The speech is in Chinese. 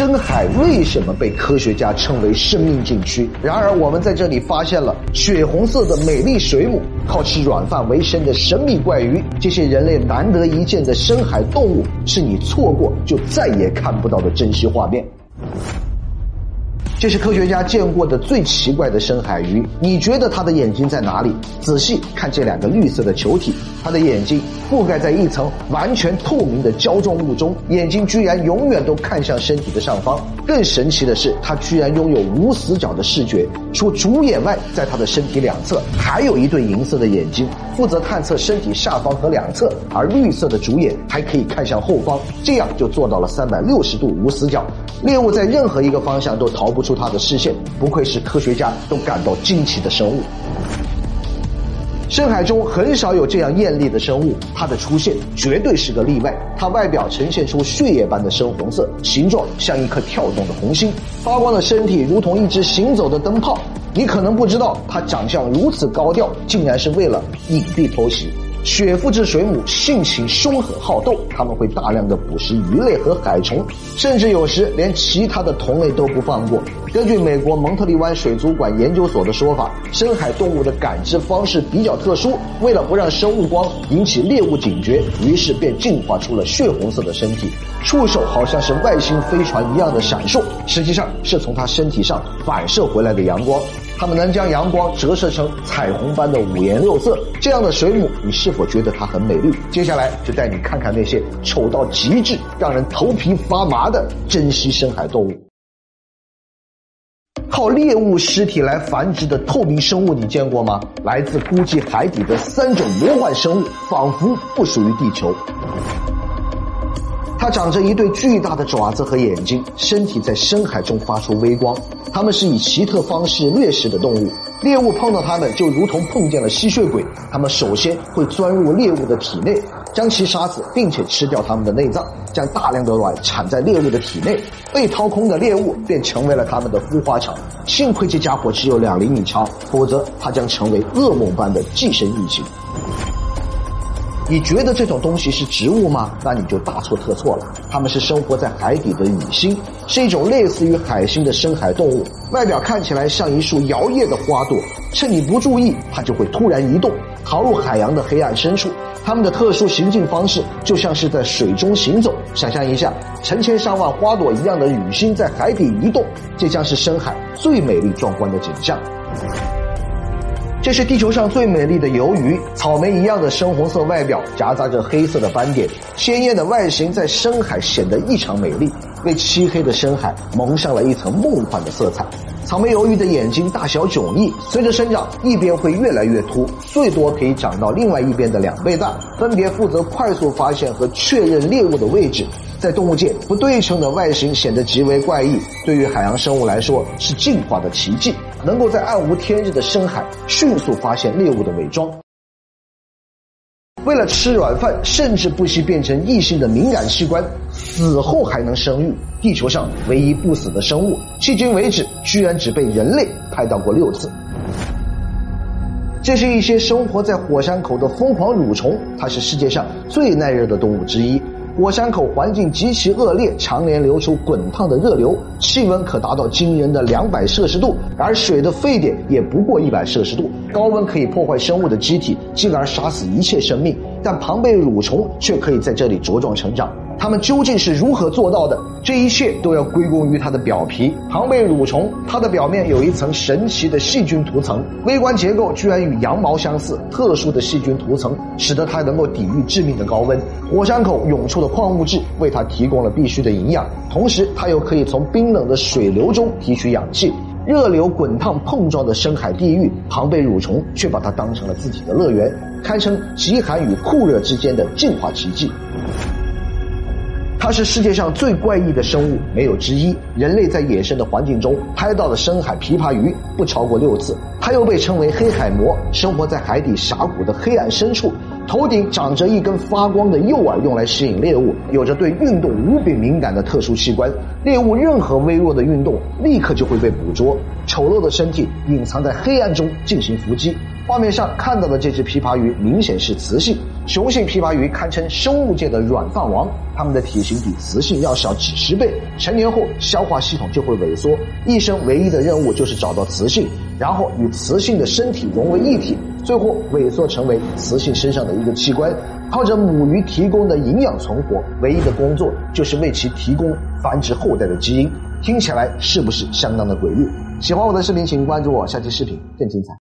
深海为什么被科学家称为生命禁区？然而，我们在这里发现了血红色的美丽水母，靠吃软饭为生的神秘怪鱼，这些人类难得一见的深海动物，是你错过就再也看不到的珍稀画面。这是科学家见过的最奇怪的深海鱼。你觉得它的眼睛在哪里？仔细看这两个绿色的球体，它的眼睛覆盖在一层完全透明的胶状物中，眼睛居然永远都看向身体的上方。更神奇的是，它居然拥有无死角的视觉。除主眼外，在它的身体两侧还有一对银色的眼睛，负责探测身体下方和两侧。而绿色的主眼还可以看向后方，这样就做到了三百六十度无死角。猎物在任何一个方向都逃不出它的视线，不愧是科学家都感到惊奇的生物。深海中很少有这样艳丽的生物，它的出现绝对是个例外。它外表呈现出血液般的深红色，形状像一颗跳动的红心，发光的身体如同一只行走的灯泡。你可能不知道，它长相如此高调，竟然是为了隐蔽偷袭。血腹质水母性情凶狠好斗，它们会大量的捕食鱼类和海虫，甚至有时连其他的同类都不放过。根据美国蒙特利湾水族馆研究所的说法，深海动物的感知方式比较特殊，为了不让生物光引起猎物警觉，于是便进化出了血红色的身体，触手好像是外星飞船一样的闪烁，实际上是从它身体上反射回来的阳光。它们能将阳光折射成彩虹般的五颜六色，这样的水母，你是否觉得它很美丽？接下来就带你看看那些丑到极致、让人头皮发麻的珍稀深海动物。靠猎物尸体来繁殖的透明生物，你见过吗？来自孤寂海底的三种魔幻生物，仿佛不属于地球。它长着一对巨大的爪子和眼睛，身体在深海中发出微光。它们是以奇特方式掠食的动物，猎物碰到它们就如同碰见了吸血鬼。它们首先会钻入猎物的体内，将其杀死，并且吃掉它们的内脏，将大量的卵产在猎物的体内。被掏空的猎物便成为了它们的孵化场。幸亏这家伙只有两厘米长，否则它将成为噩梦般的寄生异形。你觉得这种东西是植物吗？那你就大错特错了。它们是生活在海底的雨星，是一种类似于海星的深海动物。外表看起来像一束摇曳的花朵，趁你不注意，它就会突然移动，逃入海洋的黑暗深处。它们的特殊行进方式就像是在水中行走。想象一下，成千上万花朵一样的雨星在海底移动，这将是深海最美丽壮观的景象。这是地球上最美丽的鱿鱼，草莓一样的深红色外表夹杂着黑色的斑点，鲜艳的外形在深海显得异常美丽，为漆黑的深海蒙上了一层梦幻的色彩。草莓鱿鱼的眼睛大小迥异，随着生长，一边会越来越凸，最多可以长到另外一边的两倍大，分别负责快速发现和确认猎物的位置。在动物界，不对称的外形显得极为怪异，对于海洋生物来说是进化的奇迹，能够在暗无天日的深海迅速发现猎物的伪装。为了吃软饭，甚至不惜变成异性的敏感器官，死后还能生育。地球上唯一不死的生物，迄今为止居然只被人类拍到过六次。这是一些生活在火山口的疯狂蠕虫，它是世界上最耐热的动物之一。火山口环境极其恶劣，常年流出滚烫的热流，气温可达到惊人的两百摄氏度，而水的沸点也不过一百摄氏度。高温可以破坏生物的机体，进而杀死一切生命，但庞贝蠕虫却可以在这里茁壮成长。它们究竟是如何做到的？这一切都要归功于它的表皮。庞贝蠕虫，它的表面有一层神奇的细菌涂层，微观结构居然与羊毛相似。特殊的细菌涂层使得它能够抵御致命的高温。火山口涌出的矿物质为它提供了必需的营养，同时它又可以从冰冷的水流中提取氧气。热流滚烫碰撞的深海地狱，庞贝蠕虫却把它当成了自己的乐园，堪称极寒与酷热之间的进化奇迹。它是世界上最怪异的生物，没有之一。人类在野生的环境中拍到的深海琵琶鱼不超过六次。它又被称为黑海魔，生活在海底峡谷的黑暗深处，头顶长着一根发光的诱饵，用来吸引猎物。有着对运动无比敏感的特殊器官，猎物任何微弱的运动，立刻就会被捕捉。丑陋的身体隐藏在黑暗中进行伏击，画面上看到的这只琵琶鱼明显是雌性，雄性琵琶鱼堪称生物界的软饭王，它们的体型比雌性要小几十倍，成年后消化系统就会萎缩，一生唯一的任务就是找到雌性，然后与雌性的身体融为一体，最后萎缩成为雌性身上的一个器官，靠着母鱼提供的营养存活，唯一的工作就是为其提供繁殖后代的基因。听起来是不是相当的诡异？喜欢我的视频，请关注我，下期视频更精彩。